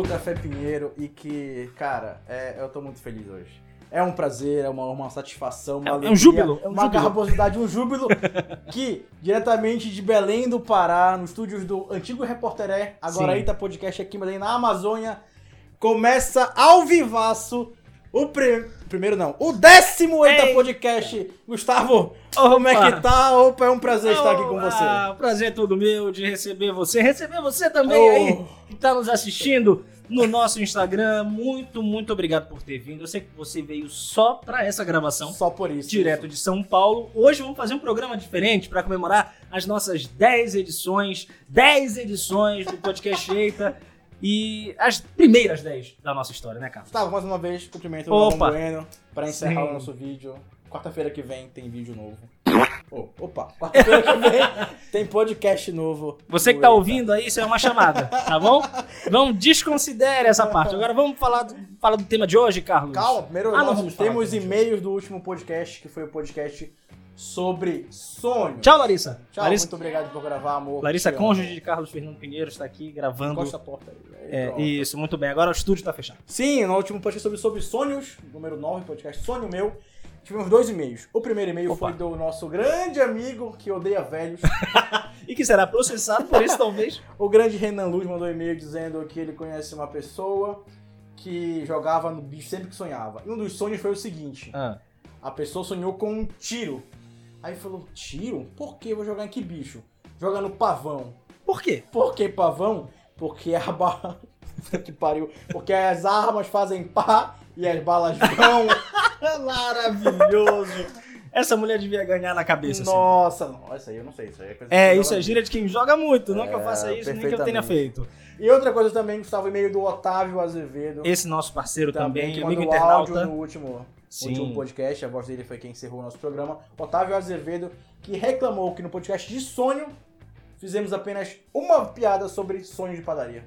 sou o Café Pinheiro e que, cara, é, eu tô muito feliz hoje. É um prazer, é uma, uma satisfação, uma É um alegria, júbilo, é um uma júbilo. garbosidade, um júbilo que, diretamente de Belém do Pará, nos estúdios do antigo Repórter agora Sim. Eita Podcast aqui em Belém, na Amazônia, começa ao vivaço o pri- primeiro não, o décimo Eita Ei. Podcast. Gustavo, como é que tá? Opa, é um prazer estar aqui com você. Ah, prazer é todo meu de receber você. Receber você também Oh. aí, que tá nos assistindo no nosso Instagram. Muito, muito obrigado por ter vindo. Eu sei que você veio só pra essa gravação. Só por isso. Direto de São Paulo. Hoje vamos fazer um programa diferente para comemorar as nossas 10 edições, 10 edições do Podcast Eita e as primeiras 10 da nossa história, né, Carlos? Gustavo, mais uma vez, cumprimento o Opa. Bueno para encerrar Sim. o nosso vídeo. Quarta-feira que vem tem vídeo novo. Oh, opa, quarta-feira que vem tem podcast novo. Você que tá ouvindo aí, isso é uma chamada, tá bom? Não desconsidere essa parte. Agora vamos falar do, falar do tema de hoje, Carlos. Calma, primeiro Ah, não nós temos e-mails do último podcast, que foi o podcast sobre sonho. Tchau, Larissa. Tchau, Larissa, muito obrigado por gravar, amor. Larissa cônjuge de Carlos Fernando Pinheiro, está aqui gravando. Encosta a porta aí. aí É, pronto. isso, muito bem. Agora o estúdio tá fechado. Sim, no último podcast sobre, sobre sonhos, número 9, podcast Sonho Meu, tivemos dois e-mails. O primeiro e-mail Opa. foi do nosso grande amigo que odeia velhos, E que será processado por isso, talvez. O grande Renan Luz mandou um e-mail dizendo que ele conhece uma pessoa que jogava no bicho sempre que sonhava. E um dos sonhos foi o seguinte: Ah. a pessoa sonhou com um tiro. Aí falou: tiro? Por que? Vou jogar em que bicho? Joga no pavão. Por quê? Por que pavão? Porque a bala. que pariu. Porque as armas fazem pá e as balas vão. Maravilhoso. Essa mulher devia ganhar na cabeça. assim. Nossa, não, isso aí eu não sei. Isso aí é coisa É, isso é gíria de quem joga muito. Não que eu É, faça isso, nem que eu tenha feito. E outra coisa também, Gustavo, e-mail do Otávio Azevedo. Esse nosso parceiro também, que amigo internauta. no último, Sim. último podcast, a voz dele foi quem encerrou o nosso programa. Otávio Azevedo, que reclamou que no podcast de sonho fizemos apenas uma piada sobre sonhos de padaria.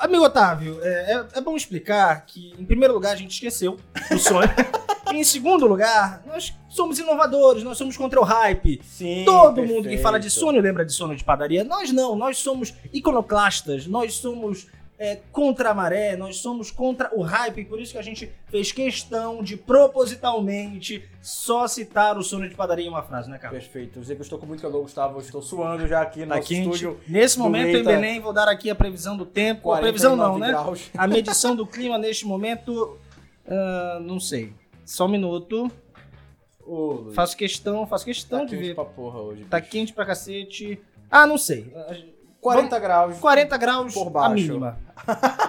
Amigo Otávio, é, é- é bom explicar que, em primeiro lugar, a gente esqueceu do sonho. e, em segundo lugar, nós somos inovadores, nós somos contra o hype. Sim. Todo mundo que fala de sonho lembra de sonho de padaria. Nós não, nós somos iconoclastas, nós somos é, contra a maré, nós somos contra o hype, por isso que a gente fez questão de propositalmente só citar o sonho de padaria em uma frase, né, cara? Perfeito. Dizer que eu estou com muito calor, Gustavo. Eu estou suando já aqui no Tá estúdio. Nesse momento em Eita. Belém, vou dar aqui a previsão do tempo. A 49 previsão não, né? graus. A medição do clima neste momento, ah, não sei. Só um minuto. Ô, Faço questão, faço questão tá de quente ver. pra porra hoje. Tá bicho. quente pra cacete. Ah, não sei. 40 graus. 40 graus Por a baixo. mínima.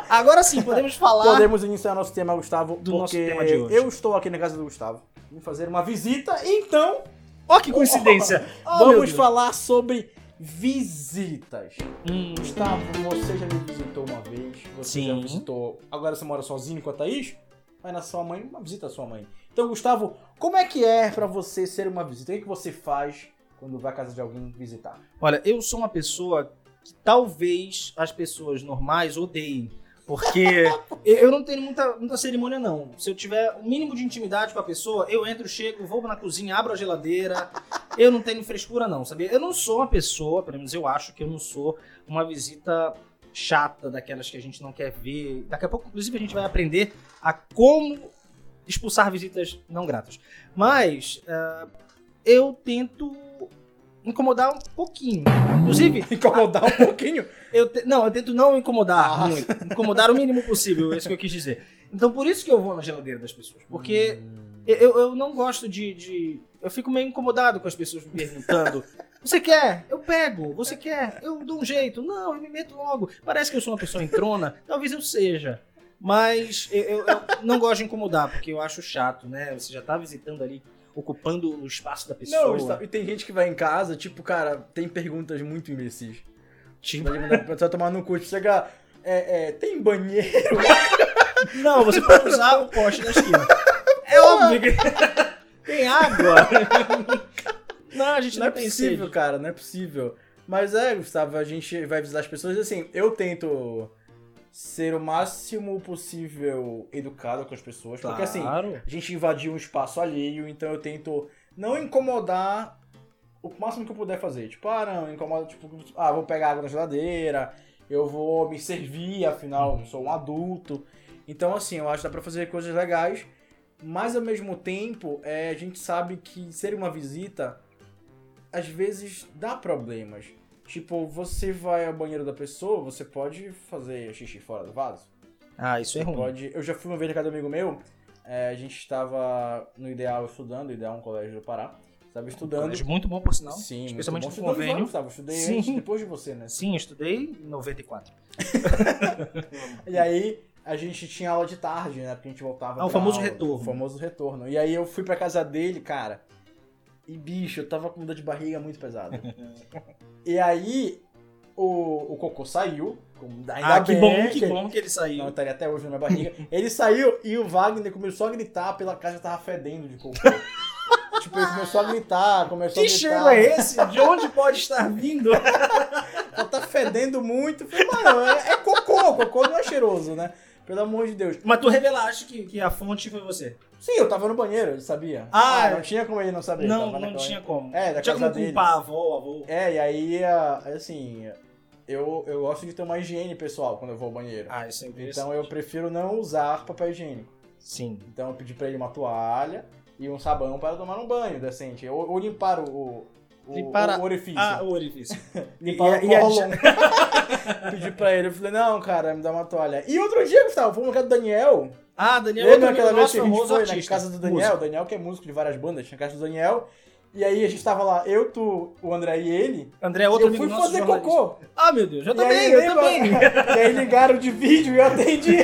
Agora sim, podemos falar. Podemos iniciar nosso tema, Gustavo, Do nosso porque tema de hoje. eu estou aqui na casa do Gustavo. Vim fazer uma visita, então Ó, que coincidência! Oh, Vamos falar sobre visitas. Hum, Gustavo, você já me visitou uma vez. Você Sim. já visitou. Agora você mora sozinho com a Thaís? Vai na sua mãe, uma visita à sua mãe. Então, Gustavo, como é que é pra você ser uma visita? O que, é que você faz quando vai à casa de alguém visitar? Olha, eu sou uma pessoa que talvez as pessoas normais odeiem. Porque eu não tenho muita, muita cerimônia, não. Se eu tiver o mínimo de intimidade com a pessoa, eu entro, chego, vou na cozinha, abro a geladeira. Eu não tenho frescura, não, sabia? Eu não sou uma pessoa, pelo menos eu acho que eu não sou uma visita chata, daquelas que a gente não quer ver. Daqui a pouco, inclusive, a gente vai aprender a como expulsar visitas não gratas. Mas ah, eu tento incomodar um pouquinho. Inclusive, Incomodar um pouquinho? eu te- não, eu tento não incomodar Ah. muito. Incomodar o mínimo possível, é isso que eu quis dizer. Então por isso que eu vou na geladeira das pessoas. Porque eu, eu não gosto de, de- Eu fico meio incomodado com as pessoas me perguntando. Você quer? Eu pego. Você quer? Eu dou um jeito. Não, eu me meto logo. Parece que eu sou uma pessoa entrona. Talvez eu seja. Mas eu, eu- eu não gosto de incomodar, porque eu acho chato, né? Você já tá visitando ali, ocupando o espaço da pessoa. Não, e tem gente que vai em casa, tipo, cara, tem perguntas muito imbecis. Tipo, Vai você tomar no cu, tipo, chega. É, é, tem banheiro? Não, você pode usar o poste da esquina. É óbvio que tem água. Não, a gente Não não, é possível, sede. cara, não é possível. Mas é, Gustavo, a gente vai visitar as pessoas assim, eu tento ser o máximo possível educado com as pessoas. Porque assim, Claro. a gente invadiu um espaço alheio, então eu tento não incomodar o máximo que eu puder fazer. Tipo, ah, não, incomoda, tipo, ah, vou pegar água na geladeira, eu vou me servir, afinal, sou um adulto. Então, assim, eu acho que dá pra fazer coisas legais, mas ao mesmo tempo, é, a gente sabe que ser uma visita, às vezes, dá problemas. Tipo, você vai ao banheiro da pessoa, você pode fazer xixi fora do vaso. Ah, isso é Você ruim. pode. Eu já fui uma vez na casa do amigo meu. é, a gente estava no Ideal estudando, Ideal é um colégio do Pará. Estava estudando. Colégio muito bom, por sinal. Sim, muito especialmente bom. no convênio. anos, Eu estudei Sim. antes, depois de você, né? Sim, estudei em 94. E aí a gente tinha aula de tarde, né? Porque a gente voltava. Ah, o famoso aula, retorno. O famoso retorno. E aí eu fui pra casa dele, cara. E bicho, eu tava com dor de barriga muito pesada. e aí o, o cocô saiu. Ainda ah, que bem bom, que bom que ele saiu. Não, estaria até hoje na minha barriga. Ele saiu e o Wagner começou a gritar pela casa tava fedendo de cocô. tipo, ele começou a gritar, começou Que a gritar. cheiro é esse? De onde pode estar vindo? Ela tá fedendo muito. Falei, mano, é, é cocô. Cocô não é cheiroso, né? Pelo amor de Deus. Mas tu revelaste que, que a fonte foi você. Sim, eu tava no banheiro, ele sabia. Ah, não tinha como ele não saber. não, não naquela- tinha como. É, da tinha casa como dele. culpar a avó, avô. É, e aí, ah, assim, eu, eu gosto de ter uma higiene pessoal quando eu vou ao banheiro. Ah, isso é interessante. Então eu prefiro não usar papel higiênico. Sim. Então eu pedi pra ele uma toalha e um sabão para tomar um banho decente. Ou, ou limpar o, Limpar a- o orifício. Ah, o orifício. limpar e- o a- pedi pra ele, eu falei, não, cara, me dá uma toalha. E outro dia, Gustavo, fomos na casa do Daniel. Ah, Daniel, Lembra outro aquela vez nosso que a gente famoso foi artista. na casa do Daniel? Músico. O Daniel que é músico de várias bandas, tinha a casa do Daniel. E aí a gente tava lá, eu, tu, o André e ele. André é outro eu fui fazer jornalista. cocô. Ah, meu Deus, eu E também, aí, eu lembra? também. E aí ligaram de vídeo e eu atendi.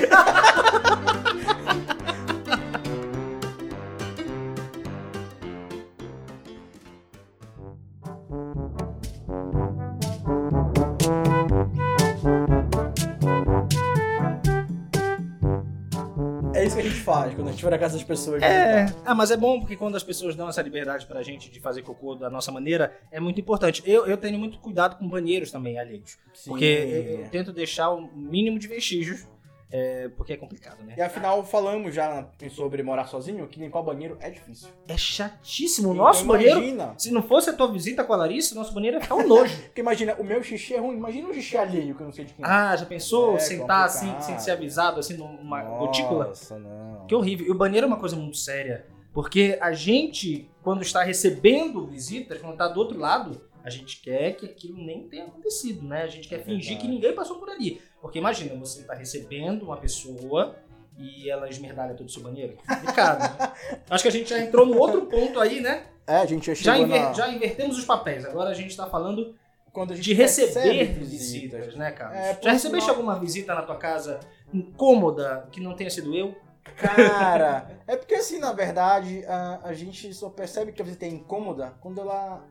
Faz quando a gente vai na casa das pessoas. É, ah, mas é bom porque quando as pessoas dão essa liberdade pra gente de fazer cocô da nossa maneira, é muito importante. Eu, eu tenho muito cuidado com banheiros também alheios. Sim. Porque eu, eu tento deixar o mínimo de vestígios, é, porque é complicado, né? E afinal, falamos já sobre morar sozinho, que limpar o banheiro é difícil. É chatíssimo. O Então, nosso banheiro, Imagina, se não fosse a tua visita com a Larissa, nosso banheiro ia ficar um nojo. porque imagina, o meu xixi é ruim. Imagina um xixi alheio, que eu não sei de quem. ah, já pensou? É sentar complicado. assim, sem ser avisado, assim, numa gotícula? Nossa, não. Que horrível. E o banheiro é uma coisa muito séria. Porque a gente, quando está recebendo visitas, quando está do outro lado, a gente quer que aquilo nem tenha acontecido, né? A gente quer É fingir verdade. que ninguém passou por ali. Porque imagina, você está recebendo uma pessoa e ela esmerdalha todo o seu banheiro. É complicado, né? Acho que a gente já entrou no outro ponto aí, né? É, a gente já Já, chegou inver- na... já invertemos os papéis. Agora a gente está falando Quando a gente de receber recebe visitas, né, Carlos? É, já recebeste sinal- alguma visita na tua casa incômoda que não tenha sido eu? Cara, é porque assim, na verdade, a, a gente só percebe que a visita é incômoda quando ela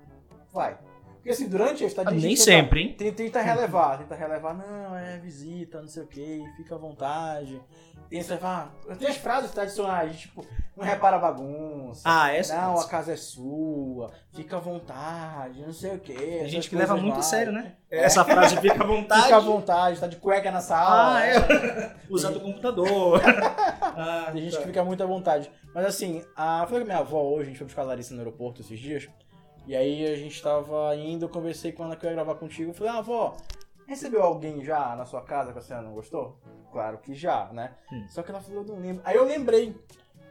vai. Porque assim, durante a estadia... a Nem sempre, hein? Tenta, tenta relevar, tenta relevar, não, é visita, não sei o que, fica à vontade. Tenta levar... Tem as frases tradicionais, tipo, não repara a bagunça. Ah, essa Não, a casa é sua, fica à vontade, não sei o quê. Tem gente que leva muito a sério, né? Essa frase fica à vontade. Fica à vontade, tá de cueca na sala. Ah, é. Usando o computador. ah, Tem gente tá. que fica muito à vontade. Mas assim, a... foi com a minha avó hoje, a gente foi buscar a Larissa no aeroporto esses dias. E aí a gente tava indo, eu conversei com ela que eu ia gravar contigo. Eu falei, ah, avó, recebeu alguém já na sua casa que a senhora não gostou? Claro que já, né? Hum. Só que ela falou, eu não lembro. Aí eu lembrei.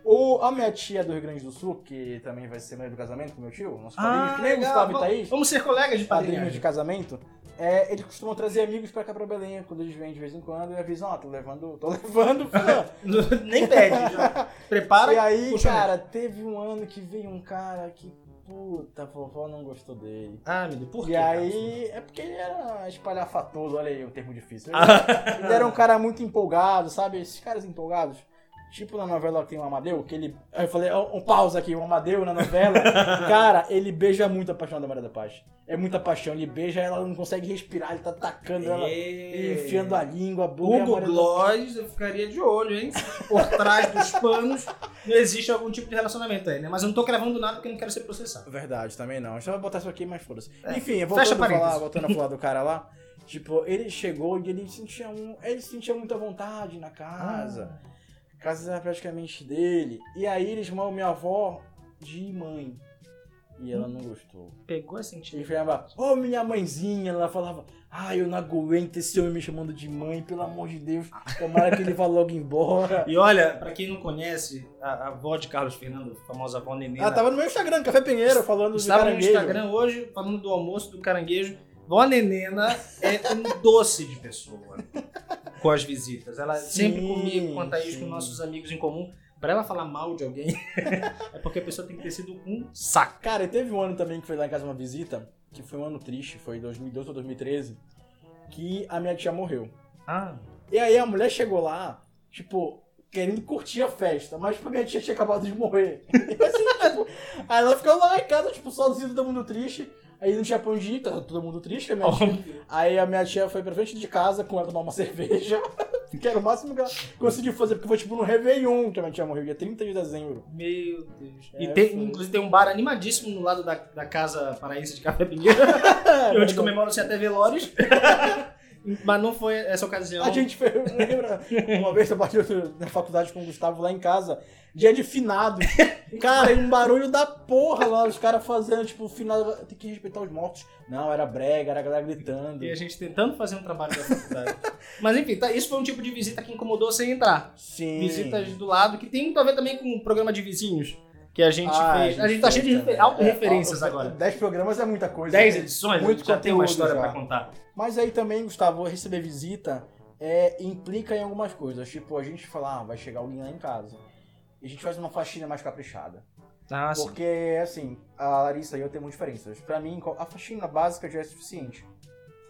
O, a minha tia do Rio Grande do Sul, que também vai ser mãe do casamento com meu tio, nosso padrinho, que nem Ah, legal. Gustavo e Vamos- Thaís, Vamos ser colegas de padrinhos padrinho. de casamento, é, eles costumam trazer amigos pra cá pra Belém, quando eles vêm de vez em quando, e avisam, ó, tô levando, tô levando. Nem pede. Já. Prepara. E aí, cara, teve um ano que veio um cara que, puta, a vovó não gostou dele. Ah, meu Deus, por quê? e aí, é porque ele era espalhafatoso, olha aí um termo difícil. Ele, ele era um cara muito empolgado, sabe? Esses caras empolgados. Tipo na novela que tem o Amadeu, que ele. Aí eu falei, um pausa aqui, o Amadeu na novela. cara, ele beija muito a paixão da Maria da Paz. É muita paixão, ele beija, ela não consegue respirar, ele tá tacando ela, Ei. enfiando a língua, a boca. e a Hugo Gloss, eu ficaria de olho, hein? Por trás dos panos, existe algum tipo de relacionamento aí, né? Mas eu não tô gravando nada porque eu não quero ser processado. Verdade, também não. A gente vai botar isso aqui, mas foda-se. É. Enfim, voltando falar, voltando a falar do cara lá. Tipo, ele chegou e ele sentia, um, ele sentia muita vontade na casa. Ah. A casa era praticamente dele. E aí ele chamou minha avó de mãe. E ela não gostou. Pegou a Ele sentir. falava, ô minha mãezinha, ela falava, ai eu não aguento esse homem me chamando de mãe, pelo amor de Deus, tomara que ele vá logo embora. E olha, pra quem não conhece, a, a avó de Carlos Fernando, a famosa avó Nenê, Ela tava no meu Instagram, Café Pinheiro, falando de estava no caranguejo. Instagram hoje falando do almoço do caranguejo. Vó Nenena é um doce de pessoa com as visitas. Ela Sim, sempre comigo conta isso com sim. nossos amigos em comum. Pra ela falar mal de alguém, é porque a pessoa tem que ter sido um saco. Cara, e teve um ano também que foi lá em casa uma visita, que foi um ano triste, foi 2012 ou 2013, que a minha tia morreu. Ah, E aí a mulher chegou lá, tipo, querendo curtir a festa, mas tipo, a minha tia tinha acabado de morrer. Assim, tipo, aí ela ficou lá em casa, tipo, sozinha, todo mundo triste. Aí pra onde ir, tava todo mundo triste, a minha tia óbvio. Aí a minha tia foi pra frente de casa com ela tomar uma cerveja. que era o máximo que ela conseguiu fazer, porque foi tipo no Réveillon que a minha tia morreu, dia 30 de dezembro. Meu Deus. É, e tem, foi. inclusive tem um bar animadíssimo no lado da, da casa paraense de Café Pinheiro, onde comemoram-se até velórios. Mas não foi essa ocasião. A gente fez, lembra? Uma vez eu bati na faculdade com o Gustavo lá em casa, dia de finado. Cara, e um barulho da porra lá, os caras fazendo, tipo, finado, tem que respeitar os mortos. Não, era brega, era a galera gritando. E a gente tentando fazer um trabalho da faculdade. Mas enfim, tá, isso foi um tipo de visita que incomodou sem entrar. Sim. Visitas do lado, que tem muito a ver também com o programa de vizinhos que a gente Ah, fez. A gente tá cheio de refer- autorreferências É, agora. 10 programas é muita coisa. 10 né? edições, Muito já tem uma conteúdo história já. pra contar. Mas aí também, Gustavo, receber visita é, implica em algumas coisas. Tipo, a gente fala, ah, vai chegar alguém lá em casa. E a gente faz uma faxina mais caprichada. Ah. Porque, assim, a Larissa e eu temos diferenças. Pra mim, a faxina básica já é suficiente.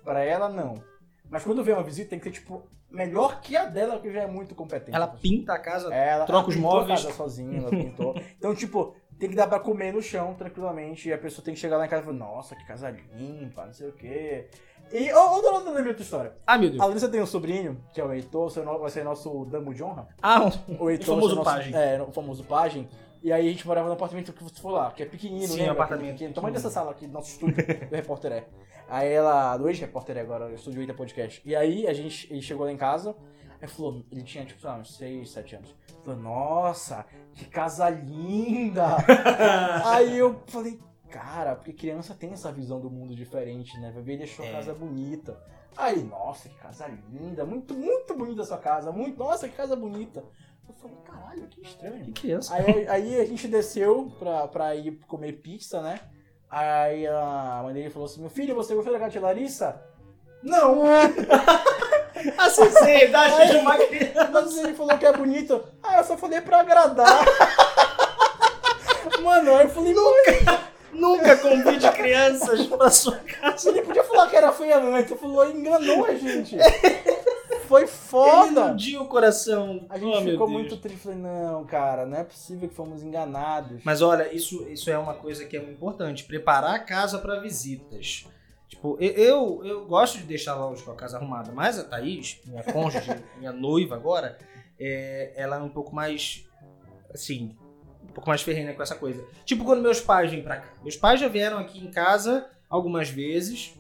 Pra ela, não. Mas quando vem uma visita, tem que ser, tipo, melhor que a dela, que já é muito competente. Ela pinta a casa. Ela troca ela os pintou a móveis. casa sozinha, ela pintou. então, tipo, tem que dar pra comer no chão tranquilamente. E a pessoa tem que chegar lá em casa e falar, nossa, que casa limpa, não sei o quê. E, ô, ô, dona, lembrei outra história. Ah, meu Deus. A Larissa tem um sobrinho, que é o Heitor, vai ser nosso damo de honra. Ah, O Heitor O famoso nosso- pajem. É, o famoso pajem. E aí a gente morava no apartamento que você for lá, que é pequenino, Sim, lembra? apartamento pequeno. Tamanho dessa sala aqui do nosso estúdio do Repórter É. Aí ela, do ex-repórter É agora, o estúdio Eita Podcast. E aí a gente, ele chegou lá em casa, aí falou, ele tinha tipo, sei lá, uns 6, 7 anos. Falou, nossa, que casa linda! aí eu falei, cara, porque criança tem essa visão do mundo diferente, né? Vai ver ele achou a É. casa bonita. Aí, nossa, que casa linda, muito, muito bonita a sua casa, muito, nossa, que casa bonita. Eu falei, caralho, que estranho. que criança. Aí, aí a gente desceu pra, pra ir comer pizza, né? Aí a mãe dele falou assim: Meu filho, você gostou da casa de Larissa? Não! A sinceridade de uma criança. Mas ele falou que é bonito. Ah, eu só falei pra agradar. Mano, aí eu falei: Nunca! Nunca convide crianças pra sua casa. Ele podia falar que era feia. Ele falou: Enganou a gente. Foi Ele foda. iludiu o coração. A gente Oh, ficou muito triste. Falei: Não, cara, não é possível que fomos enganados. Mas olha, isso, isso é uma coisa que é muito importante. Preparar a casa para visitas. Tipo, eu, eu gosto de deixar lógico a casa arrumada, mas a Thaís, minha cônjuge, minha noiva agora, é, ela é um pouco mais, assim, um pouco mais ferrenha com essa coisa. Tipo quando meus pais vêm pra cá. Meus pais já vieram aqui em casa algumas vezes.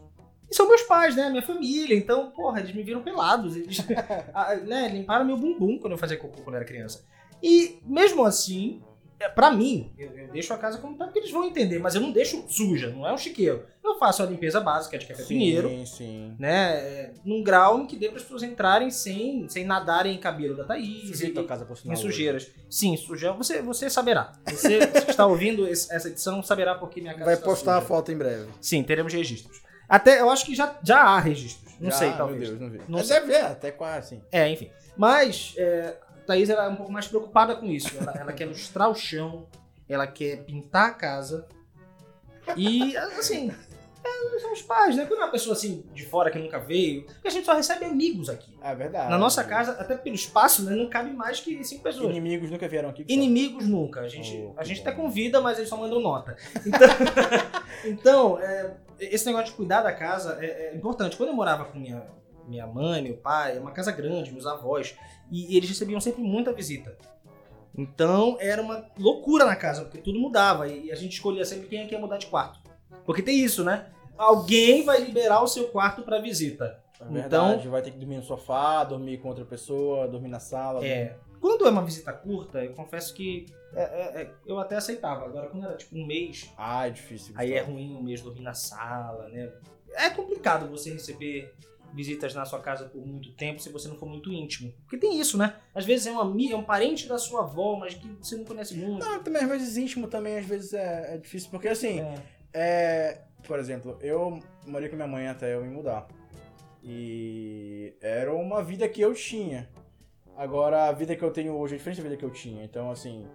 E são meus pais, né? Minha família. Então, porra, eles me viram pelados. Eles né, limparam meu bumbum quando eu fazia cocô quando eu era criança. E mesmo assim, é, pra mim, eu, eu deixo a casa como tá, porque eles vão entender, mas eu não deixo suja, não é um chiqueiro. Eu faço a limpeza básica de café pinheiro, Sim, sim. né? é, Num grau em que dê para as pessoas entrarem sem, sem nadarem em cabelo da Thaís. Sujeito e- a casa por sinal. em hoje. sujeiras. Sim, sujão. Você, você saberá. Você que está ouvindo esse- essa edição saberá porque minha casa Vai está postar a suja. foto em breve. Sim, teremos registros. Até, eu acho que já, já há registros. Não Já, sei, meu talvez. Deus, não vi. Não Mas sei. deve ver, até quase assim. É, enfim. Mas é, a Thaís ela é um pouco mais preocupada com isso. Ela, ela quer lustrar o chão, ela quer pintar a casa. E, assim, é, são os pais, né? Quando é uma pessoa assim de fora que nunca veio, porque a gente só recebe amigos aqui. É verdade. Na nossa casa, até pelo espaço, né, não cabe mais que cinco pessoas. Inimigos nunca vieram aqui. Inimigos nunca. A gente, Oh, a gente bom. até convida, mas eles só mandam nota. Então, então, é, esse negócio de cuidar da casa é, é importante. Quando eu morava com minha, minha mãe, meu pai, é uma casa grande, meus avós, e eles recebiam sempre muita visita. Então era uma loucura na casa, porque tudo mudava e a gente escolhia sempre quem quer mudar de quarto. Porque tem isso, né? Alguém vai liberar o seu quarto para visita. É verdade, vai ter que dormir no sofá, dormir com outra pessoa, dormir na sala. É. Quando é uma visita curta, eu confesso que é, é, é, eu até aceitava. Agora, quando era tipo um mês, Ah, é difícil. aí é ruim um mês dormir na sala, né? É complicado você receber visitas na sua casa por muito tempo se você não for muito íntimo. Porque tem isso, né? Às vezes é um amigo, é um parente da sua avó, mas que você não conhece muito. Não, também às vezes íntimo também às vezes é, é difícil, porque assim, É. é, por exemplo, eu morei com minha mãe até eu me mudar. E era uma vida que eu tinha. Agora a vida que eu tenho hoje é diferente da vida que eu tinha. Então, assim.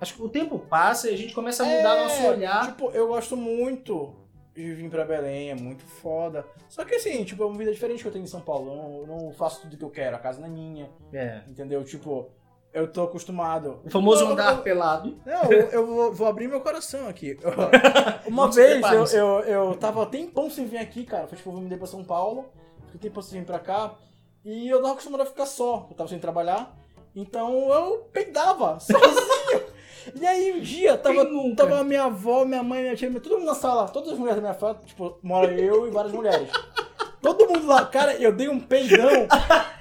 Acho que o tempo passa e a gente começa a mudar é, nosso olhar. Tipo, eu gosto muito de vir pra Belém, é muito foda. Só que assim, tipo, é uma vida diferente que eu tenho em São Paulo. Eu não, eu não faço tudo que eu quero, a casa não é minha. É. Entendeu? Tipo, eu tô acostumado. O famoso andar pelado. Não, eu, eu vou, vou abrir meu coração aqui. Uma vez eu, eu, eu tava tempão sem vir aqui, cara. Foi tipo, eu me mudei pra São Paulo, fiquei tempão sem vir pra cá. E eu tava acostumado a ficar só, eu tava sem trabalhar. Então eu peidava sozinho. e aí um dia tava, tava minha avó, minha mãe, minha tia, todo mundo na sala, todas as mulheres da minha família, tipo, mora eu e várias mulheres. Todo mundo lá, cara, eu dei um peidão.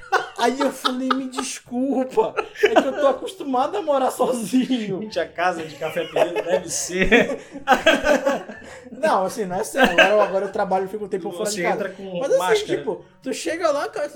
Aí eu falei, me desculpa, é que eu tô acostumado a morar sozinho. Gente, a casa de café preto deve ser. Não, assim, não é sério. Agora, agora eu trabalho e fico um tempo fora de casa. entra com Mas assim, máscara. tipo, tu chega lá, cara,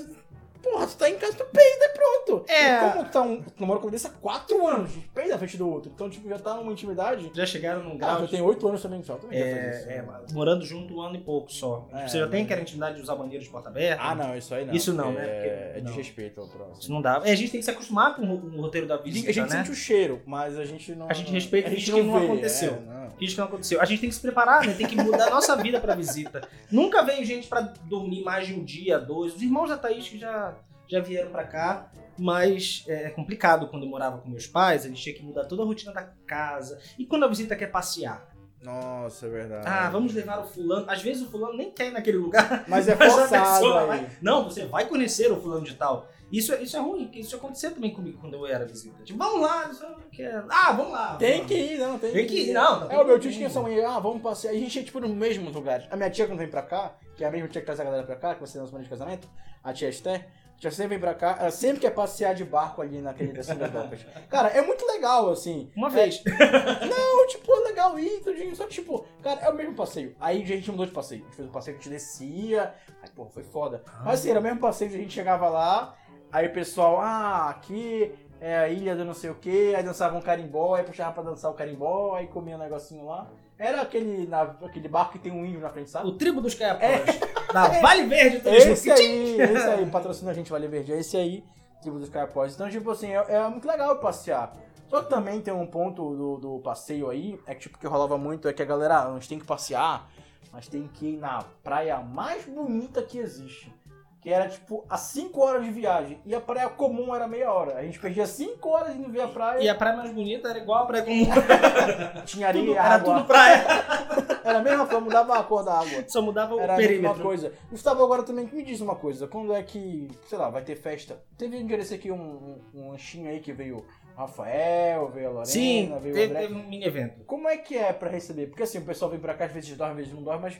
porra, tu tá em casa, tu peida e pronto. É. E como tu tá um, tu namora com desse há quatro anos, tu peida na frente do outro. Então, tipo, já tá numa intimidade. Já chegaram num Ah, grau. eu de- tenho oito anos também, só. Também fazer isso, É, é, né? morando junto um ano e pouco só. É, você já tem mas- aquela intimidade de usar banheiro de porta aberta? Ah, não, isso aí não. Isso não, né? É, Porque- é não. desrespeito ao Isso próximo. não dá. É, a gente tem que se acostumar com o, com o roteiro da A visita, gente, a gente né? sente o cheiro, mas a gente não. A gente respeita a gente finge que não vê, aconteceu. é, não. Finge que não aconteceu. A gente tem que se preparar, né? Tem que mudar a nossa vida pra visita. Nunca veio gente pra dormir mais de um dia, dois. Os irmãos da Thaís que já, já vieram pra cá, mas é complicado quando eu morava com meus pais, a gente tinha que mudar toda a rotina da casa. E quando a visita quer passear? Nossa, é verdade. Ah, vamos levar o fulano. Às vezes o fulano nem quer ir naquele lugar. Mas é Mas forçado vai- Não, você vai conhecer o fulano de tal. Isso, é- isso é ruim, isso acontecia também comigo quando eu era visita. Tipo, vamos lá, eu não quero. Ah, vamos lá. Tem vamos. que ir, não, tem, Tem que ir, não. É, o meu tio tinha essa manhã, ah, vamos passear. A gente ia, tipo, nos mesmos lugares. A minha tia, quando vem pra cá, que é a mesma tia que traz a galera pra cá, que você lançou de casamento, a tia Esther, a tia sempre vem pra cá, ela sempre quer passear de barco ali naquele das das docas. Cara, é muito legal, assim. Uma vez. Não, tipo, é legal ir, tudinho, só que, tipo, cara, é o mesmo passeio. Aí a gente mudou de passeio. A gente fez um passeio que a gente descia, aí, pô, foi foda. Mas assim, era o mesmo passeio, a gente chegava lá, aí o pessoal, ah, aqui é a ilha do não sei o que, aí dançava um carimbó, aí puxava pra dançar o carimbó, aí comia um negocinho lá. Era aquele, na- aquele barco que tem um índio na frente, sabe? O Tribo dos Caiapós. Da Vale Verde Turismo. É. Esse aí, esse aí, patrocina a gente, Vale Verde, é esse aí, tipo dos Carapós. Então, tipo assim, é, é muito legal passear. Só que também tem um ponto do, do passeio aí, é que tipo, que rolava muito, é que a galera, a gente tem que passear, mas tem que ir na praia mais bonita que existe. Que era, tipo, a 5 horas de viagem. E a praia comum era meia hora. A gente perdia 5 horas indo ver a praia. E a praia mais bonita era igual a praia comum. Tinha areia, Tudo- era água. tudo praia. Era a mesma coisa, mudava a cor da água. Só mudava o Era a mesma perímetro. coisa. Gustavo, agora também me diz uma coisa. Quando é que, sei lá, vai ter festa? Teve um dia desse aqui um, um, um lanchinho aí que veio o Rafael, veio a Lorena, Sim, veio o teve, André. teve um mini evento. Como é que é pra receber? Porque assim, o pessoal vem pra cá, às vezes dorme, às vezes não dorme, mas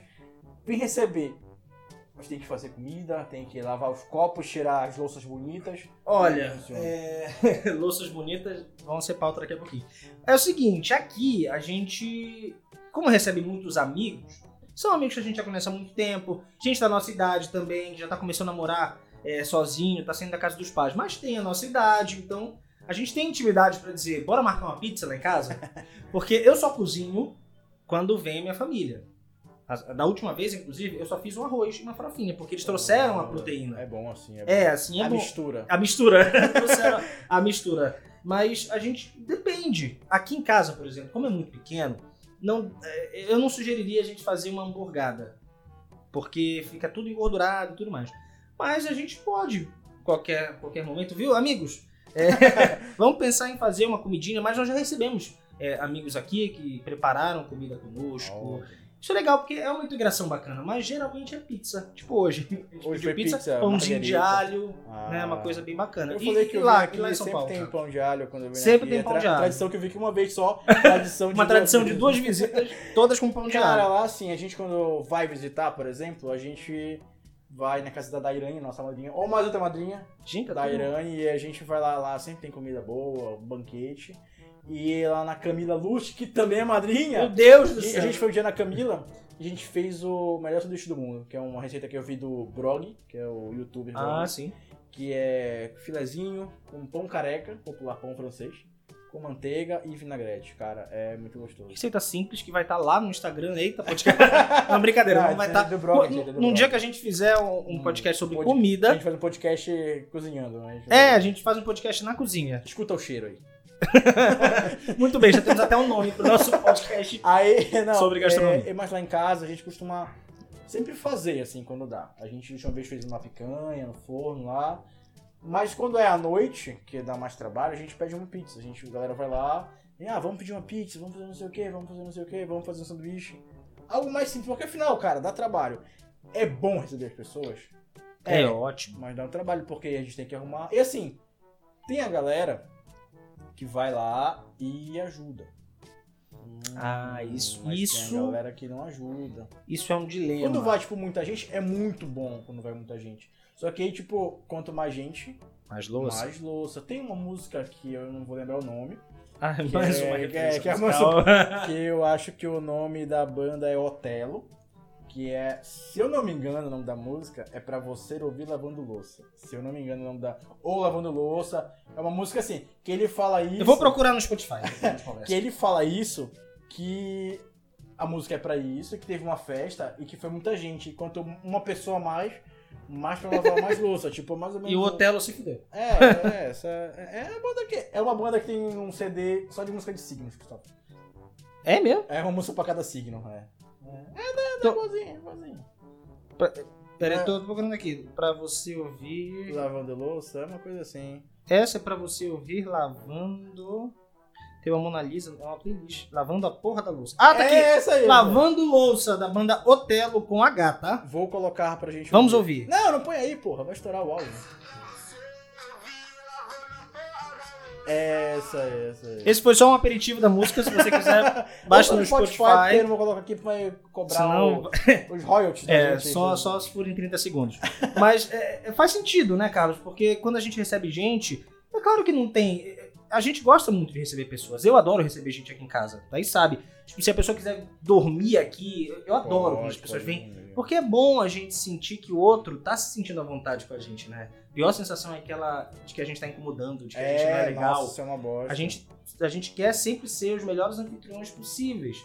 vem receber. Mas tem que fazer comida, tem que lavar os copos, tirar as louças bonitas. Olha, funciona? é... louças bonitas vão ser pauta daqui a pouquinho. É o seguinte, aqui a gente, como recebe muitos amigos, são amigos que a gente já conhece há muito tempo, gente da nossa idade também, que já tá começando a morar é, sozinho, tá saindo da casa dos pais, mas tem a nossa idade, então a gente tem intimidade pra dizer, bora marcar uma pizza lá em casa? Porque eu só cozinho quando vem minha família. Da última vez, inclusive, eu só fiz um arroz e uma farofinha, porque eles trouxeram a proteína. É bom assim, é bom. É, assim é a bom. mistura. A mistura. Trouxeram a mistura. Mas a gente depende. Aqui em casa, por exemplo, como é muito pequeno, não, é, eu não sugeriria a gente fazer uma hamburgada. Porque fica tudo engordurado e tudo mais. Mas a gente pode, qualquer, qualquer momento, viu, amigos? É, vamos pensar em fazer uma comidinha, mas nós já recebemos é, amigos aqui que prepararam comida conosco. Isso é legal porque é uma integração bacana, mas geralmente é pizza. Tipo hoje. Hoje pediu foi pizza, pãozinho de alho, Ah. né? Uma coisa bem bacana. Eu E- falei que e eu lá, aqui, lá em São sempre Paulo. tem cara? pão de alho quando eu venho Sempre aqui. tem É pão de alho. Tradição que eu vi que uma vez só. Tradição Uma tradição de duas visitas, todas com pão de Cara, alho. lá assim, a gente quando vai visitar, por exemplo, a gente vai na casa da Dairane, nossa madrinha, ou mais outra madrinha, Gente, da Irane, e a gente vai lá, lá sempre tem comida boa, banquete. E lá na Camila Lust, que também é madrinha. Meu Deus do E céu. a gente foi o dia na Camila e a gente fez o melhor sanduíche do mundo, que é uma receita que eu vi do Brog, que é o youtuber Ah, Brog, sim. que é filezinho com pão careca, popular pão francês, com manteiga e vinagrete. Cara, é muito gostoso. Receita simples que vai estar lá no Instagram. Eita, podcast. Não, brincadeira, Ah, não vai é estar. Brog, gente, é Num Brog. dia que a gente fizer um, um Hum, podcast sobre pod- comida. A gente faz um podcast cozinhando, né? A É, a gente faz um podcast na cozinha. Escuta o cheiro aí. Muito bem, já temos até um nome pro nosso podcast. Aí, não, Sobre gastronomia. É, mas lá em casa a gente costuma sempre fazer, assim, quando dá. A gente uma vez fez uma picanha no forno lá. Mas quando é à noite, que dá mais trabalho, a gente pede uma pizza. A gente, a galera vai lá e, ah, vamos pedir uma pizza, vamos fazer não sei o que, vamos fazer não sei o que, vamos fazer um sanduíche. Algo mais simples, porque afinal, cara, dá trabalho. É bom receber as pessoas? É, ótimo. Mas dá um trabalho, porque a gente tem que arrumar. E assim, tem a galera que vai lá e ajuda. Hum, Ah, isso- mas isso- Tem a galera que não ajuda. Isso é um dilema. Quando vai, tipo, muita gente, é muito bom quando vai muita gente. Só que aí, tipo, quanto mais gente, Mais louça. mais louça. Tem uma música que eu não vou lembrar o nome, Ah, que mais é- uma que é- que é a musical. que eu acho que o nome da banda é Otelo. Que é, se eu não me engano, o nome da música é pra você ouvir lavando louça. Se eu não me engano, o nome da. Ou lavando louça. É uma música assim, que ele fala isso. Eu vou procurar no Spotify. Que ele fala isso, que a música é pra isso, que teve uma festa e que foi muita gente. Quanto uma pessoa a mais, mais pra lavar mais louça. Tipo, mais ou menos. E o Otelo se fudeu. É, é, essa. É, uma banda que, é uma banda que tem um CD só de música de signos, Gustavo. É mesmo? É uma música pra cada signo, é. É, é, é, Então- igualzinho, igualzinho. Pera, É. eu tô procurando aqui. Pra você ouvir. Lavando louça, é uma coisa assim. Essa é pra você ouvir lavando. Tem uma Mona Lisa, é uma playlist. Lavando a porra da louça. Ah, tá é aqui! essa aí. Lavando louça da banda Otelo com H, tá? Vou colocar pra gente Vamos ouvir. Não, não põe aí, porra. Vai estourar o áudio. Essa, essa. essa. Esse foi só um aperitivo da música. Se você quiser, baixa no porque Spotify. eu não vou colocar aqui pra cobrar Senão, o- os royalties da É, gente. só, só se for em 30 segundos. Mas é, é, faz sentido, né, Carlos? Porque quando a gente recebe gente, é claro que não tem. É, A gente gosta muito de receber pessoas. Eu adoro receber gente aqui em casa. Daí sabe. Tipo, se a pessoa quiser dormir aqui, eu- adoro quando as pessoas vêm. Porque é bom a gente sentir que o outro tá se sentindo à vontade com a gente, né? A pior sensação é aquela de que a gente tá incomodando, de que a gente não é legal. Nossa, isso é uma bosta. A gente, a gente quer sempre ser os melhores anfitriões possíveis.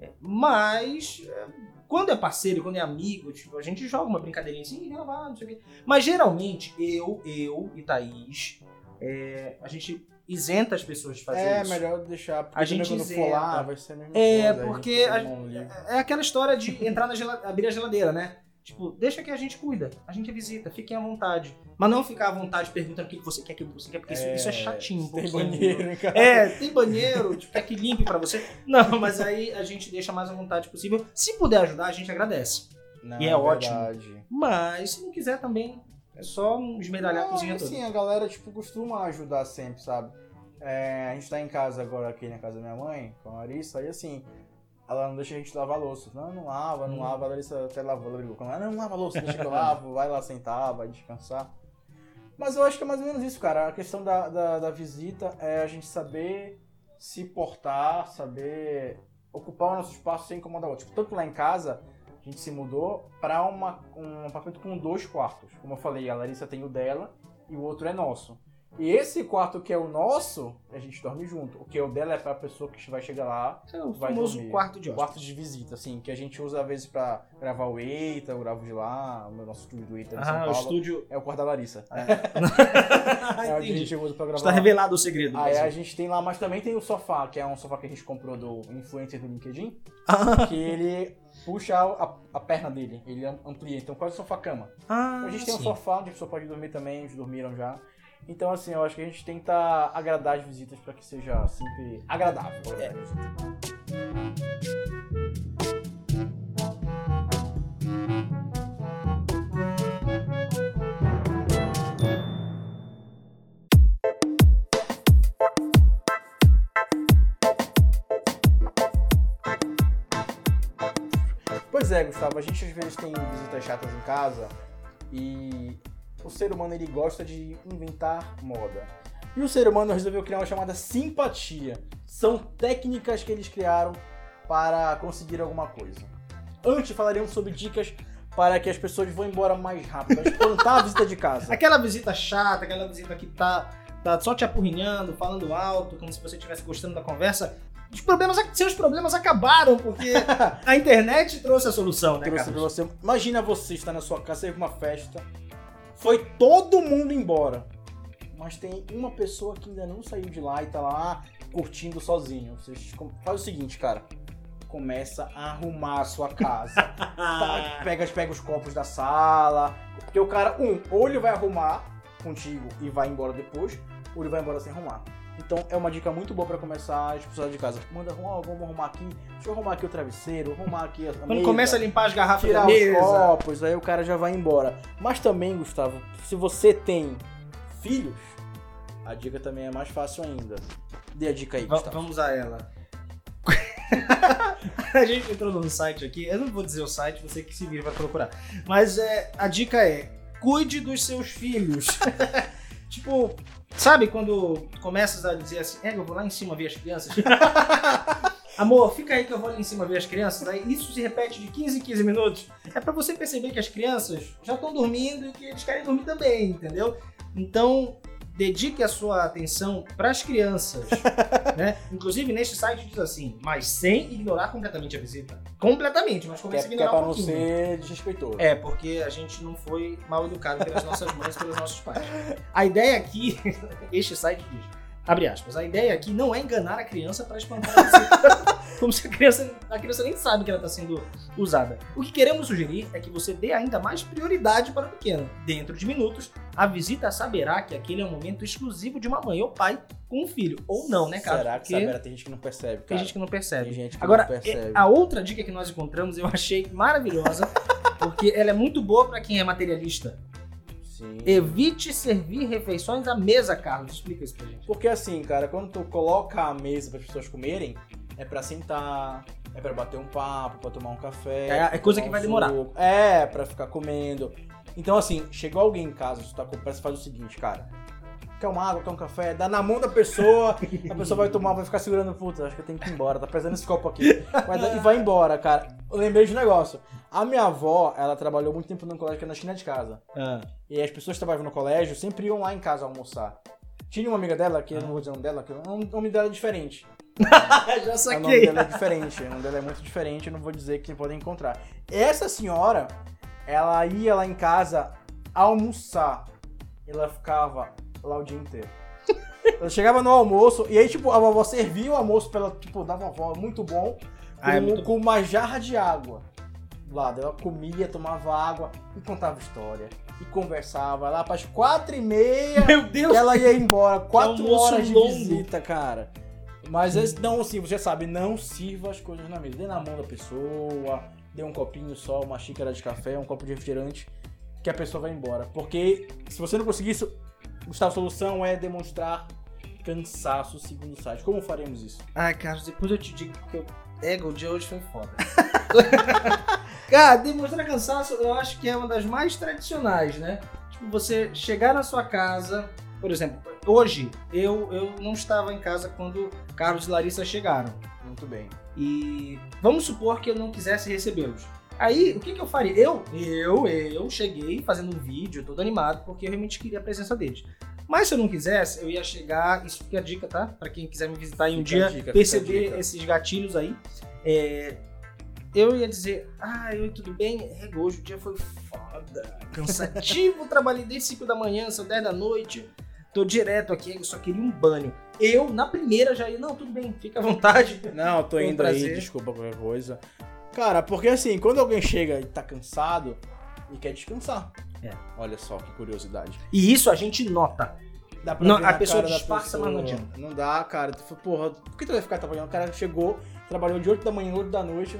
É, Mas, é, quando é parceiro, quando é amigo, tipo, a gente joga uma brincadeirinha assim, não sei o quê. Mas geralmente, eu, eu e Thaís, é, a gente isenta as pessoas de fazer É isso. melhor deixar. Porque A gente quando isenta. for lá, vai ser a mesma É, coisa. porque a-. É aquela história de entrar na geladeira, abrir a geladeira, né? Tipo, deixa que a gente cuida, a gente visita, fiquem à vontade. Mas não ficar à vontade perguntando o que você quer, o que você quer, porque isso, isso é chatinho. um Tem banheiro em casa. É, tem banheiro, tipo, quer que limpe pra você? Não, mas aí a gente deixa mais à vontade possível. Se puder ajudar, a gente agradece. Não, E é ótimo. verdade. Mas se não quiser também, é só e toda. assim, a galera, tipo, costuma ajudar sempre, sabe? É, a gente tá em casa agora, aqui na casa da minha mãe, com a Larissa, e assim, ela não deixa a gente lavar a louça. Não, não lava, não Hum. lava. A Larissa até lavou, ela brigou com ela. Não, não lava a louça, deixa que eu lavo, vai lá sentar, vai descansar. Mas eu acho que é mais ou menos isso, cara. A questão da, da, da visita é a gente saber se portar, saber ocupar o nosso espaço sem incomodar o outro. Tipo, tanto lá em casa, a gente se mudou pra uma, um apartamento com dois quartos. Como eu falei, a Larissa tem o dela e o outro é nosso. E esse quarto que é o nosso, a gente dorme junto. O que é o dela é pra pessoa que vai chegar lá, É o vai famoso dormir. quarto de hóspede. quarto de visita, assim, que a gente usa às vezes pra gravar o Eita, eu gravo de lá, o nosso estúdio do Eita em São Ah, o Paulo. estúdio. É o quarto da Larissa. Ah, É onde a entendi. gente usa pra gravar. Está revelado o segredo. Aí a Brasil. gente tem lá, mas também tem o sofá, que é um sofá que a gente comprou do influencer do LinkedIn, Ah, que ele puxa a, a perna dele, ele am- amplia, então quase sofá-cama. ah, A gente tem um sim. sofá onde a pessoa pode dormir também, eles dormiram já. Então, assim, eu acho que a gente tenta agradar as visitas pra que seja sempre agradável. É. Pois é, Gustavo, a gente às vezes tem visitas chatas em casa E o ser humano ele gosta de inventar moda. E o ser humano resolveu criar uma chamada simpatia. São técnicas que eles criaram para conseguir alguma coisa. Antes falaremos sobre dicas para que as pessoas vão embora mais rápido, espantar a visita de casa. Aquela visita chata, aquela visita que tá, tá só te apurrinhando, falando alto, como se você estivesse gostando da conversa. Os problemas, seus problemas acabaram, porque a internet trouxe a solução, né, Trouxe Carlos? você. Imagina você estar na sua casa, teve uma festa, foi todo mundo embora. Mas tem uma pessoa que ainda não saiu de lá e tá lá curtindo sozinho. Você faz o seguinte, cara. Começa a arrumar a sua casa. Tá, pega, pega os copos da sala. Porque o cara, um, ou ele vai arrumar contigo e vai embora depois, ou ele vai embora sem arrumar. Então é uma dica muito boa pra começar as pessoas de casa. Manda ó, vamos arrumar aqui. Deixa eu arrumar aqui o travesseiro, arrumar aqui a Quando mesa, começa a limpar as garrafas tirar da os mesa. copos, aí o cara já vai embora. Mas também, Gustavo, se você tem filhos, a dica também é mais fácil ainda. Dê a dica aí, Va- Gustavo. vamos a ela. a gente entrou no site aqui, eu não vou dizer o site, você que se vira vai procurar. Mas é, a dica é: cuide dos seus filhos. tipo, sabe quando começas a dizer assim, é, eu vou lá em cima ver as crianças? Amor, fica aí que eu vou lá em cima ver as crianças. Aí isso se repete de 15 em 15 minutos. É pra você perceber que as crianças já estão dormindo e que eles querem dormir também, entendeu? Então, dedique a sua atenção para as crianças. né? Inclusive, neste site diz assim, mas sem ignorar completamente a visita. Completamente, mas é, comece a que é ignorar pra um não pouquinho. ser desrespeitoso. É, porque a gente não foi mal educado pelas nossas mães, pelos nossos pais. A ideia aqui, este site diz, abre aspas, a ideia aqui não é enganar a criança para espantar a visita. Como se a criança, a criança nem sabe que ela está sendo usada. O que queremos sugerir é que você dê ainda mais prioridade para o pequeno. Dentro de minutos, a visita saberá que aquele é um momento exclusivo de uma mãe ou pai com um filho. Ou não, né, cara? Será que Porque saberá? Tem gente que não percebe, cara. tem gente que não percebe. Tem gente que Agora, não percebe. é- a outra dica que nós encontramos eu achei maravilhosa, porque ela é muito boa para quem é materialista. Sim. Evite servir refeições à mesa, Carlos. Explica isso pra gente. Porque assim, cara, quando tu coloca a mesa para as pessoas comerem, é pra sentar, é pra bater um papo, pra tomar um café. É- é coisa que um vai demorar. suco. É, pra ficar comendo. Então assim, chegou alguém em casa, tu tá com pressa, faz o seguinte, cara. Quer uma água, quer um café? Dá na mão da pessoa, a pessoa vai tomar, vai ficar segurando, puta, acho que eu tenho que ir embora, tá pesando esse copo aqui. Vai e vai embora, cara. Eu lembrei de um negócio. A minha avó, ela trabalhou muito tempo num colégio que era na esquina de casa. E as pessoas que trabalhavam no colégio sempre iam lá em casa almoçar. Tinha uma amiga dela, que eu não vou dizer o nome dela, que o nome dela é diferente. Já O nome dela é diferente, o nome dela é muito diferente, eu não vou dizer que vocês podem encontrar. Essa senhora, ela ia lá em casa almoçar. Ela ficava lá o dia inteiro. Ela chegava no almoço, e aí, tipo, a vovó servia o almoço pra ela, tipo, da vovó, muito bom, com, Ah, é muito com uma jarra de água. Lá, daí ela comia, tomava água e contava história. E conversava lá para as quatro e meia Meu Deus! ela ia embora. Quatro almoço horas de longo. visita, cara. Mas esse- não, assim, você sabe, não sirva as coisas na mesa. Dê na mão da pessoa, dê um copinho só, uma xícara de café, um copo de refrigerante, que a pessoa vai embora. Porque se você não conseguir isso, Gustavo, a solução é demonstrar cansaço segundo o site. Como faremos isso? Ai, Carlos, depois eu te digo que o ego o dia hoje foi foda. Cara, demonstrar cansaço eu acho que é uma das mais tradicionais, né? Tipo, você chegar na sua casa, por exemplo, hoje eu, eu não estava em casa quando Carlos e Larissa chegaram. Muito bem. E vamos supor que eu não quisesse recebê-los. Aí, o que, que eu faria? Eu, eu, eu cheguei fazendo um vídeo todo animado porque eu realmente queria a presença deles. Mas se eu não quisesse, eu ia chegar. Isso fica a dica, tá? Pra quem quiser me visitar em um dia, dica, perceber esses gatilhos aí. É, eu ia dizer, ah, oi, tudo bem? É, hoje o dia foi foda, cansativo, trabalhei desde 5 da manhã, são 10 da noite, tô direto aqui, eu só queria um banho. Eu, na primeira, já ia, não, tudo bem, fica à vontade. Não, tô indo aí, desculpa qualquer coisa. Cara, porque assim, quando alguém chega e tá cansado e quer descansar. É. Olha só que curiosidade. E isso a gente nota. Dá pra Não, a pessoa disfarça, mas não adianta. Não dá, cara. Tu fala, porra, por que tu vai ficar trabalhando? O cara chegou, trabalhou de 8 da manhã, 8 da noite.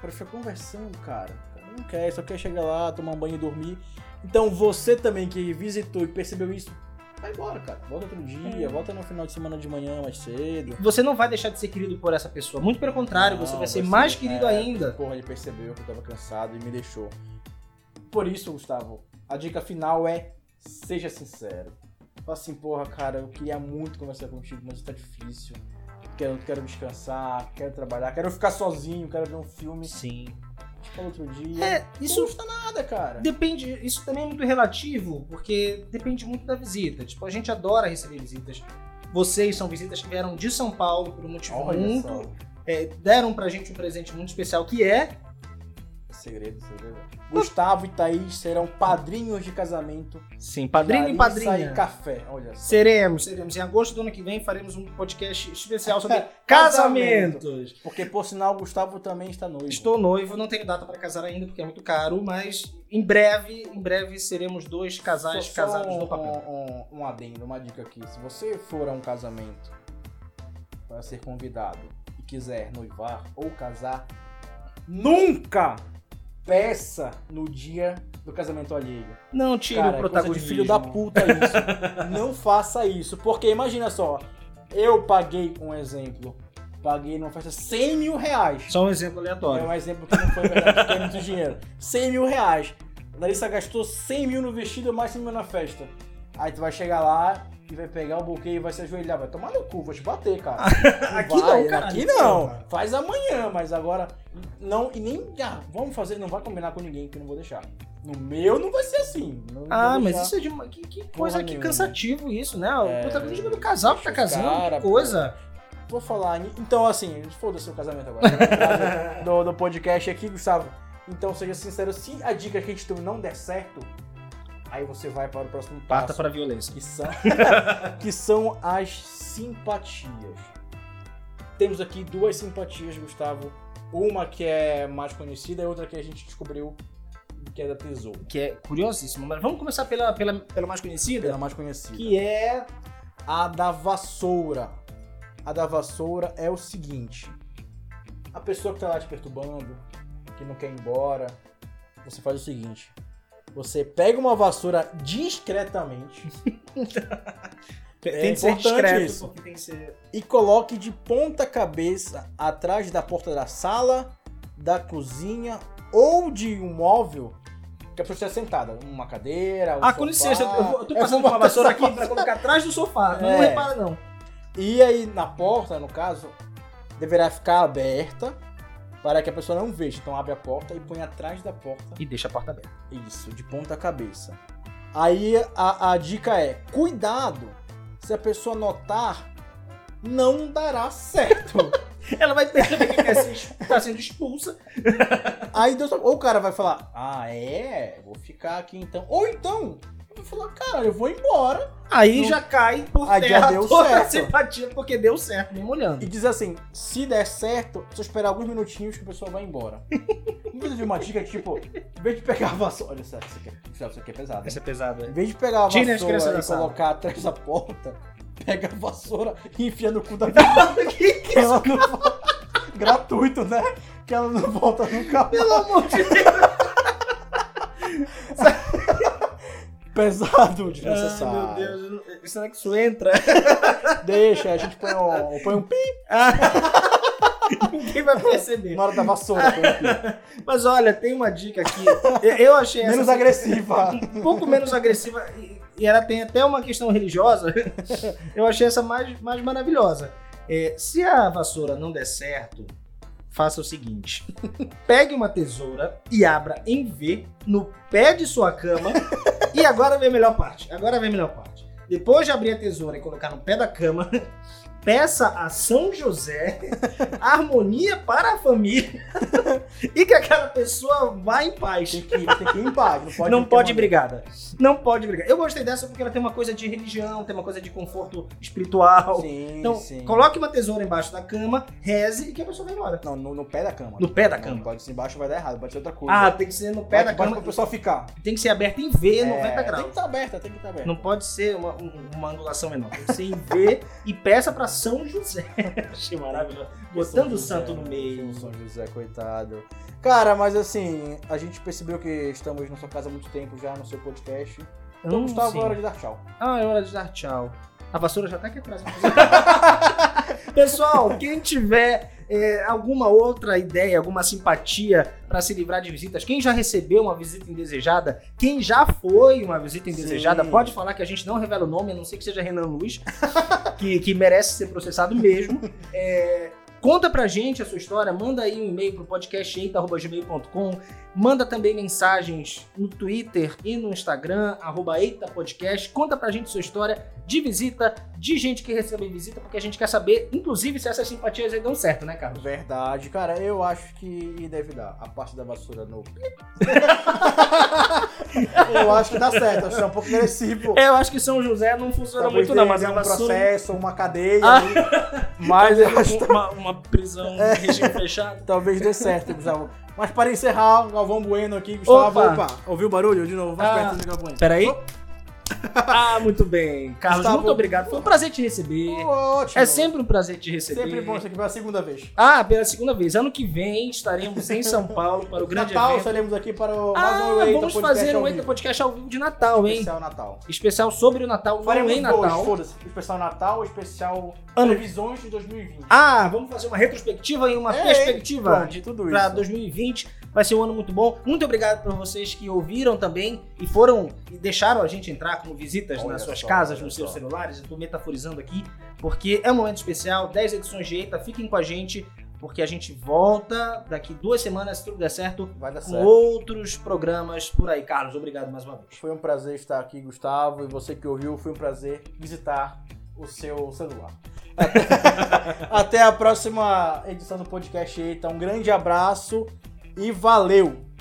Pra ficar conversando, cara não quer, só quer chegar lá, tomar um banho e dormir. Então você também que visitou e percebeu isso, vai embora, cara. Volta outro dia, É. volta no final de semana de manhã mais cedo. Você não vai deixar de ser querido por essa pessoa. Muito pelo contrário, Não, você vai ser mais querido é, ainda. Porra, ele percebeu que eu tava cansado e me deixou. Por isso, Gustavo, a dica final é seja sincero. Fala assim, porra, cara, eu queria muito conversar contigo, mas tá difícil. Quero, quero descansar, quero trabalhar, quero ficar sozinho, quero ver um filme. Sim. Tipo, outro dia. É, Isso não custa nada, cara. Depende, isso também é muito relativo, porque depende muito da visita. Tipo, a gente adora receber visitas. Vocês são visitas que vieram de São Paulo por um motivo Olha muito. é, deram pra gente um presente muito especial que é. Segredo, segredo. Gustavo e Thaís serão padrinhos de casamento. Sim, padrinho e padrinha. e café. Olha só. Seremos, seremos. Em agosto do ano que vem faremos um podcast especial sobre Casamento. casamentos. Porque, por sinal, o Gustavo também está noivo. Estou noivo, não tenho data para casar ainda porque é muito caro, mas em breve, em breve seremos dois casais Só- só casados um, no papel. Um, um, um adendo, uma dica aqui. Se você for a um casamento para ser convidado e quiser noivar ou casar, nunca peça no dia do casamento alheio. Não tire Cara, o é coisa de protagonismo. filho da puta isso. Não faça isso. Porque imagina só, eu paguei, um exemplo, paguei numa festa 100 mil reais. Só um exemplo É aleatório. um exemplo que não foi verdade, porque é muito dinheiro. 100 mil reais. Larissa gastou 100 mil no vestido e mais 100 mil na festa. Aí tu vai chegar lá e vai pegar o buquê e vai se ajoelhar. Vai tomar no cu, vou te bater, cara. Aqui vai, não, caralho. Aqui não. Faz amanhã, mas agora não. E nem. Ah, vamos fazer, não vai combinar com ninguém que eu não vou deixar. No meu não vai ser assim. Não Ah, mas isso é de uma. Que, que coisa que cansativo isso, né? O É, protagonismo do casal que tá casando, cara, que coisa. Vou falar. Então, assim, foda-se o casamento agora. do, do podcast aqui, Gustavo. Então, seja sincero, se a dica que a gente tem não der certo, aí você vai para o próximo Parta passo. para a violência. Que são, que são as simpatias. Temos aqui duas simpatias, Gustavo. Uma que é mais conhecida e outra que a gente descobriu que é da Tesouro. Que é curiosíssimo. Mas vamos começar pela, pela, pela mais conhecida, Pela mais conhecida. que é. A da vassoura. A da vassoura é o seguinte: a pessoa que tá lá te perturbando, que não quer ir embora, você faz o seguinte: você pega uma vassoura discretamente Tem, É tem que ser importante discreto, isso. porque tem que ser. e coloque de ponta cabeça atrás da porta da sala, da cozinha ou de um móvel que a pessoa esteja sentada, uma cadeira, um Ah, com sofá. licença, eu, vou- eu tô É, passando com uma vassoura aqui pra colocar atrás do sofá. Não É. repara, não. E aí na porta, no caso, deverá ficar aberta para que a pessoa não veja. Então abre a porta e põe atrás da porta. E deixa a porta aberta. Isso, de ponta cabeça. Aí a, a dica é: cuidado, se a pessoa notar, não dará certo. Ela vai perceber que quer ser, tá sendo expulsa. Aí Deus, ou o cara vai falar: ah, é, vou ficar aqui então. Ou então, vai falar: cara, eu vou embora. Aí Não. já cai por já terra deu toda a certo. simpatia, porque deu certo, mesmo olhando. E diz assim: se der certo, só esperar alguns minutinhos que a pessoa vai embora. Não precisa de uma dica que, tipo, em vez de pegar a vassoura. Olha, sério, isso aqui, é- isso aqui é pesado. Essa é pesada. Em vez de pegar a vassoura e colocar atrás da porta, pega a vassoura e enfia no cu da pessoa. que ela não. Gratuito, né? Que ela não volta nunca mais. Pelo amor de Deus. Pesado, desnecessário. Ai, meu Deus. Será que isso entra? Deixa, a gente põe um, põe um pi Ninguém vai perceber. na hora da vassoura. um. Mas olha, tem uma dica aqui. Eu- achei Menos essa agressiva. um pouco menos agressiva e- e ela tem até uma questão religiosa. Eu achei essa mais, mais maravilhosa. É, se a vassoura não der certo, faça o seguinte: pegue uma tesoura e abra em V no pé de sua cama. E agora vem a melhor parte. Agora vem a melhor parte. Depois de abrir a tesoura e colocar no pé da cama, peça a São José harmonia para a família e que aquela pessoa vá em paz. Tem que, tem que ir em paz. Não pode, não pode brigada. Não pode brigar. Eu gostei dessa porque ela tem uma coisa de religião, tem uma coisa de conforto espiritual. Sim, então, sim. coloque uma tesoura embaixo da cama, reze e que a pessoa vai embora. Não, no, no pé da cama. No pé da Não, cama. pode ser embaixo, vai dar errado. Pode ser outra coisa. Ah, tem que ser no pé Pode- da pode cama. pro pessoal ficar. Tem que ser aberto em V, 90 É, Tem que graus. estar aberta, tem que estar aberta. Não pode ser uma, um- uma angulação menor. Tem que ser em V e peça pra São José. Achei maravilhoso. Botando o santo no José, meio. São José, coitado. Cara, mas assim, a gente percebeu que estamos na sua casa há muito tempo já no seu podcast. Então, Hum, Gustavo, sim. é hora de dar tchau. Ah, é hora de dar tchau. A vassoura já tá aqui atrás. Pessoal, quem tiver é, alguma outra ideia, alguma simpatia para se livrar de visitas? Quem já recebeu uma visita indesejada? Quem já foi uma visita indesejada? Sim. Pode falar que a gente não revela o nome, a não ser que seja Renan Luz, que, que merece ser processado mesmo. É, Conta pra gente a sua história, manda aí um e-mail pro podcast.eita.gmail.com, manda também mensagens no Twitter e no Instagram, arroba Eita Podcast. Conta pra gente sua história de visita, de gente que recebe visita, porque a gente quer saber, inclusive, se essas simpatias aí dão certo, né, Carlos? Verdade, cara, eu acho que deve dar. A parte da vassoura no. eu acho que dá certo, acho que é um pouco agressivo. Eu acho que São José não funciona Talvez muito não, mas a um vassoura... processo, uma cadeia Ah. Mas eu acho que uma, uma prisão em regime fechado. talvez dê certo, Gustavo. Mas para encerrar, Galvão Bueno aqui, Gustavo. Opa. Opa, ouviu o barulho de novo? Mais Ah. perto do microfone. Peraí. Ah, muito bem. Carlos, Gustavo- muito obrigado. Foi um prazer te receber. Ótimo. É sempre um prazer te receber. Sempre bom isso aqui pela segunda vez. Ah, pela segunda vez. Ano que vem estaremos em São Paulo para o grande Natal, evento. estaremos aqui para o mais Ah, um Eita vamos fazer um Eita. Podcast ao vivo de Natal, hein? Especial Natal. Especial sobre o Natal, não Faremos em dois, Natal. foda-se. Especial Natal, especial Ano- previsões de 2020. Ah, vamos fazer uma retrospectiva e uma É, perspectiva de tudo para isso. 2020. Vai ser um ano muito bom. Muito obrigado por vocês que ouviram também e foram e deixaram a gente entrar como visitas Olha nas suas só, casas, nos seus só. celulares. Eu tô metaforizando aqui, porque é um momento especial. 10 edições de Eita, fiquem com a gente, porque a gente volta daqui duas semanas, se tudo der certo, Vai dar com certo. outros programas por aí. Carlos, obrigado mais uma vez. Foi um prazer estar aqui, Gustavo, e você que ouviu, foi um prazer visitar o seu celular. Até a próxima edição do podcast Eita. Um grande abraço e valeu!